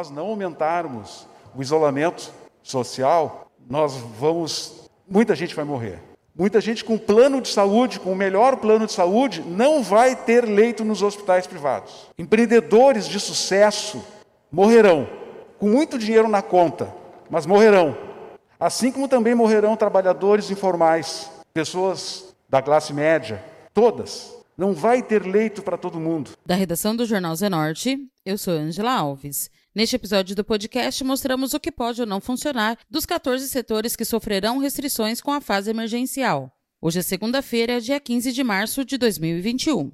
Nós não aumentarmos o isolamento social, nós vamos. Muita gente vai morrer. Muita gente com plano de saúde, com o melhor plano de saúde, não vai ter leito nos hospitais privados. Empreendedores de sucesso morrerão, com muito dinheiro na conta, mas morrerão. Assim como também morrerão trabalhadores informais, pessoas da classe média, todas. Não vai ter leito para todo mundo. Da redação do Jornal Zenorte, eu sou Angela Alves. Neste episódio do podcast, mostramos o que pode ou não funcionar dos 14 setores que sofrerão restrições com a fase emergencial. Hoje é segunda-feira, dia 15 de março de 2021.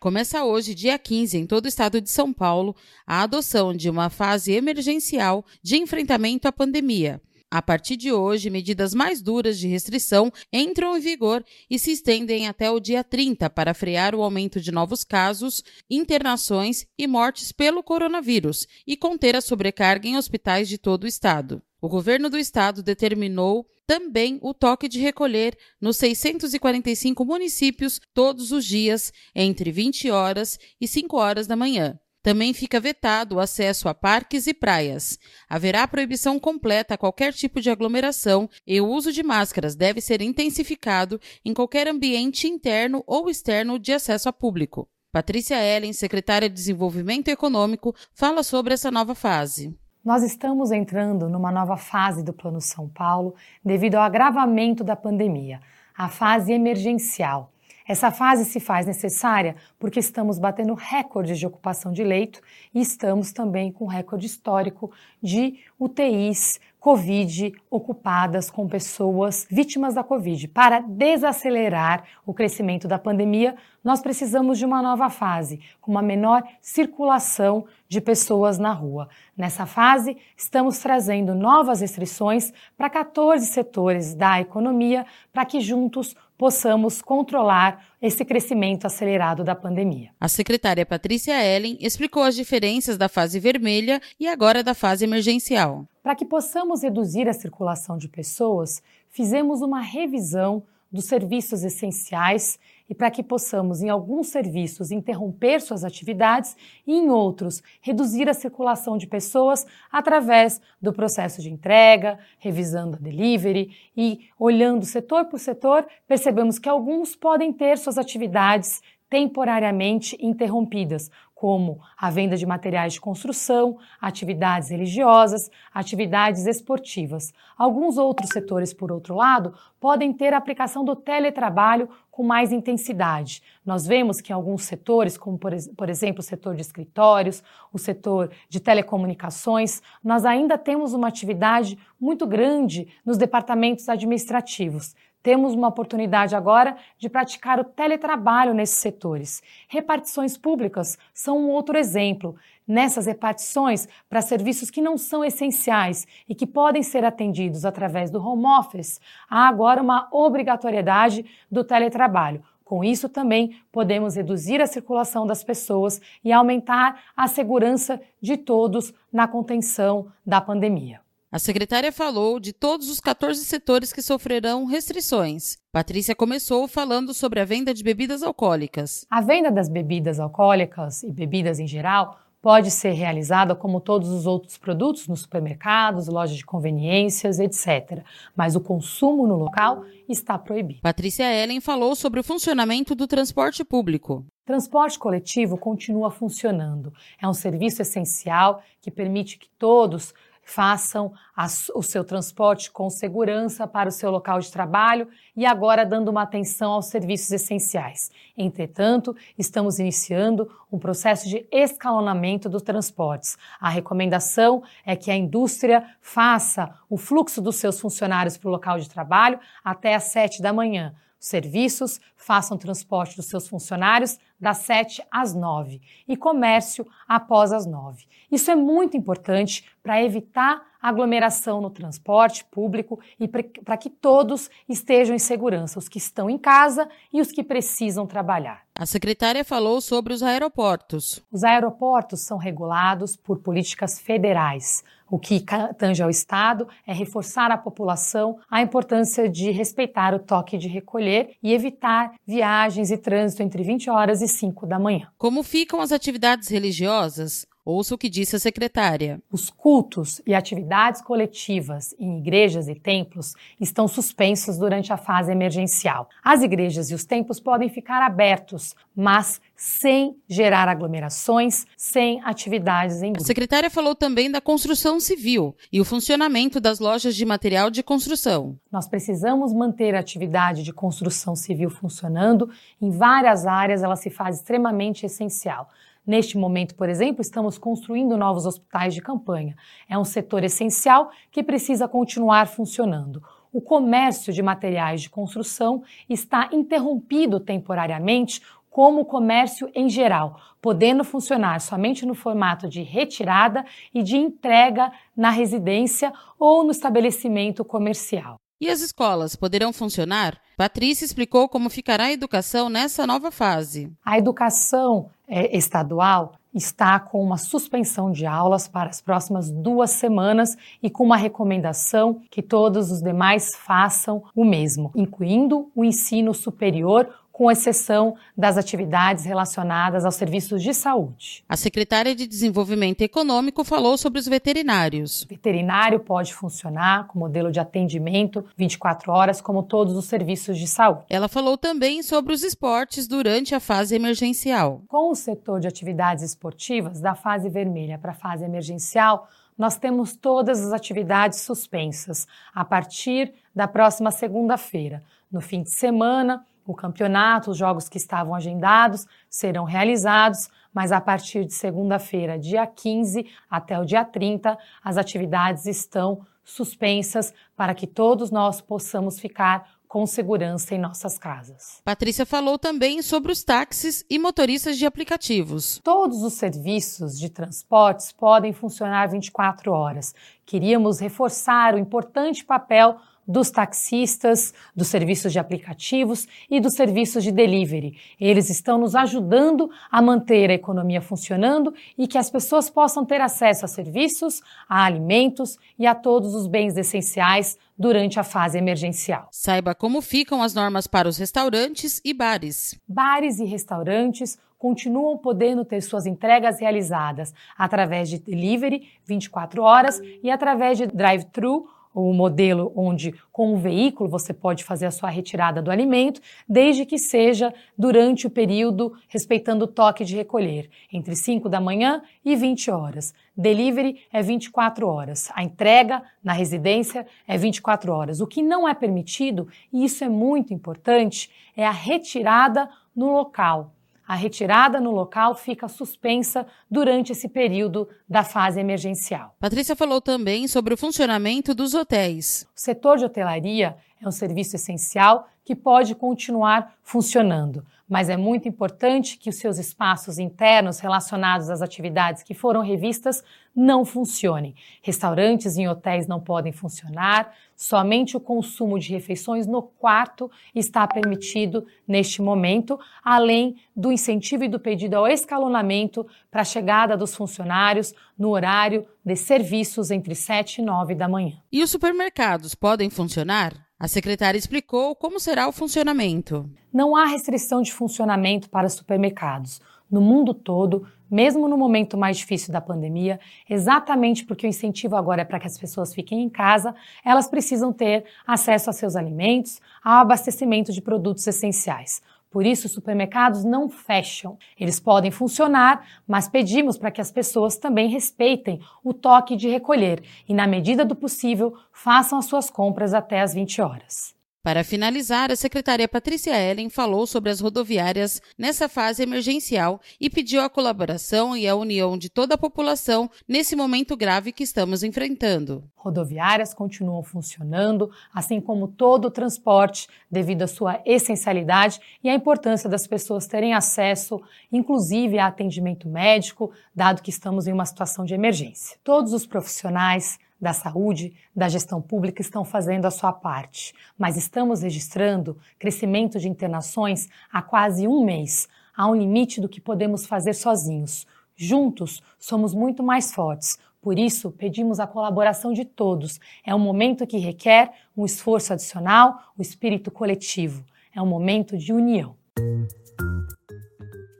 Começa hoje, dia 15, em todo o estado de São Paulo, a adoção de uma fase emergencial de enfrentamento à pandemia. A partir de hoje, medidas mais duras de restrição entram em vigor e se estendem até o dia 30 para frear o aumento de novos casos, internações e mortes pelo coronavírus e conter a sobrecarga em hospitais de todo o estado. O governo do estado determinou também o toque de recolher nos 645 municípios todos os dias, entre 20 horas e 5 horas da manhã. Também fica vetado o acesso a parques e praias. Haverá proibição completa a qualquer tipo de aglomeração e o uso de máscaras deve ser intensificado em qualquer ambiente interno ou externo de acesso a público. Patrícia Ellen, secretária de Desenvolvimento Econômico, fala sobre essa nova fase. Nós estamos entrando numa nova fase do Plano São Paulo devido ao agravamento da pandemia, a fase emergencial. Essa fase se faz necessária porque estamos batendo recordes de ocupação de leito e estamos também com recorde histórico de UTIs Covid ocupadas com pessoas vítimas da Covid. Para desacelerar o crescimento da pandemia, nós precisamos de uma nova fase, com uma menor circulação de pessoas na rua. Nessa fase, estamos trazendo novas restrições para 14 setores da economia para que juntos possamos controlar esse crescimento acelerado da pandemia. A secretária Patrícia Ellen explicou as diferenças da fase vermelha e agora da fase emergencial. Para que possamos reduzir a circulação de pessoas, fizemos uma revisão dos serviços essenciais e para que possamos, em alguns serviços, interromper suas atividades e, em outros, reduzir a circulação de pessoas através do processo de entrega, revisando a delivery e, olhando setor por setor, percebemos que alguns podem ter suas atividades temporariamente interrompidas, como a venda de materiais de construção, atividades religiosas, atividades esportivas. Alguns outros setores, por outro lado, podem ter a aplicação do teletrabalho com mais intensidade. Nós vemos que em alguns setores, como por, por exemplo o setor de escritórios, o setor de telecomunicações, nós ainda temos uma atividade muito grande nos departamentos administrativos temos uma oportunidade agora de praticar o teletrabalho nesses setores. Repartições públicas são um outro exemplo. Nessas repartições para serviços que não são essenciais e que podem ser atendidos através do home office, há agora uma obrigatoriedade do teletrabalho. Com isso, também podemos reduzir a circulação das pessoas e aumentar a segurança de todos na contenção da pandemia. A secretária falou de todos os 14 setores que sofrerão restrições. Patrícia começou falando sobre a venda de bebidas alcoólicas. A venda das bebidas alcoólicas e bebidas em geral pode ser realizada como todos os outros produtos nos supermercados, lojas de conveniências, etc. Mas o consumo no local está proibido. Patrícia Ellen falou sobre o funcionamento do transporte público. Transporte coletivo continua funcionando. É um serviço essencial que permite que todos façam a, o seu transporte com segurança para o seu local de trabalho e agora dando uma atenção aos serviços essenciais. Entretanto, estamos iniciando um processo de escalonamento dos transportes. A recomendação é que a indústria faça o fluxo dos seus funcionários para o local de trabalho até às sete da manhã serviços façam transporte dos seus funcionários das 7 às 9 e comércio após as 9. Isso é muito importante para evitar aglomeração no transporte público e para que todos estejam em segurança, os que estão em casa e os que precisam trabalhar. A secretária falou sobre os aeroportos. Os aeroportos são regulados por políticas federais. O que tange ao Estado é reforçar à população a importância de respeitar o toque de recolher e evitar viagens e trânsito entre 20 horas e 5 da manhã. Como ficam as atividades religiosas? Ouça o que disse a secretária. Os cultos e atividades coletivas em igrejas e templos estão suspensos durante a fase emergencial. As igrejas e os templos podem ficar abertos, mas sem gerar aglomerações, sem atividades em grupo. A secretária falou também da construção civil e o funcionamento das lojas de material de construção. Nós precisamos manter a atividade de construção civil funcionando. Em várias áreas ela se faz extremamente essencial. Neste momento, por exemplo, estamos construindo novos hospitais de campanha. É um setor essencial que precisa continuar funcionando o comércio de materiais de construção está interrompido temporariamente como o comércio em geral, podendo funcionar somente no formato de retirada e de entrega na residência ou no estabelecimento comercial. E as escolas poderão funcionar? Patrícia explicou como ficará a educação nessa nova fase. A educação é, estadual está com uma suspensão de aulas para as próximas duas semanas e com uma recomendação que todos os demais façam o mesmo, incluindo o ensino superior com exceção das atividades relacionadas aos serviços de saúde. A secretária de Desenvolvimento Econômico falou sobre os veterinários. O veterinário pode funcionar com modelo de atendimento 24 horas, como todos os serviços de saúde. Ela falou também sobre os esportes durante a fase emergencial. Com o setor de atividades esportivas, da fase vermelha para a fase emergencial, nós temos todas as atividades suspensas a partir da próxima segunda-feira. No fim de semana, o campeonato, os jogos que estavam agendados serão realizados, mas a partir de segunda-feira, dia 15 até o dia 30, as atividades estão suspensas para que todos nós possamos ficar com segurança em nossas casas. Patrícia falou também sobre os táxis e motoristas de aplicativos. Todos os serviços de transportes podem funcionar 24 horas. Queríamos reforçar o importante papel dos taxistas, dos serviços de aplicativos e dos serviços de delivery. Eles estão nos ajudando a manter a economia funcionando e que as pessoas possam ter acesso a serviços, a alimentos e a todos os bens essenciais durante a fase emergencial. Saiba como ficam as normas para os restaurantes e bares. Bares e restaurantes continuam podendo ter suas entregas realizadas através de delivery 24 horas e através de drive-thru o modelo onde com o veículo você pode fazer a sua retirada do alimento, desde que seja durante o período respeitando o toque de recolher, entre 5 da manhã e 20 horas. Delivery é 24 horas. A entrega na residência é 24 horas. O que não é permitido, e isso é muito importante, é a retirada no local a retirada no local fica suspensa durante esse período da fase emergencial. Patrícia falou também sobre o funcionamento dos hotéis. O setor de hotelaria é um serviço essencial que pode continuar funcionando mas é muito importante que os seus espaços internos relacionados às atividades que foram revistas não funcionem. Restaurantes em hotéis não podem funcionar, somente o consumo de refeições no quarto está permitido neste momento, além do incentivo e do pedido ao escalonamento para a chegada dos funcionários no horário de serviços entre 7 e 9 da manhã. E os supermercados podem funcionar? A secretária explicou como será o funcionamento. Não há restrição de funcionamento para supermercados. No mundo todo, mesmo no momento mais difícil da pandemia, exatamente porque o incentivo agora é para que as pessoas fiquem em casa, elas precisam ter acesso a seus alimentos, ao abastecimento de produtos essenciais. Por isso, os supermercados não fecham. Eles podem funcionar, mas pedimos para que as pessoas também respeitem o toque de recolher e, na medida do possível, façam as suas compras até às 20 horas. Para finalizar, a secretária Patrícia Ellen falou sobre as rodoviárias nessa fase emergencial e pediu a colaboração e a união de toda a população nesse momento grave que estamos enfrentando. Rodoviárias continuam funcionando, assim como todo o transporte, devido à sua essencialidade e à importância das pessoas terem acesso, inclusive a atendimento médico, dado que estamos em uma situação de emergência. Todos os profissionais da saúde, da gestão pública estão fazendo a sua parte, mas estamos registrando crescimento de internações há quase um mês. Há um limite do que podemos fazer sozinhos. Juntos, somos muito mais fortes. Por isso, pedimos a colaboração de todos. É um momento que requer um esforço adicional, o um espírito coletivo. É um momento de união.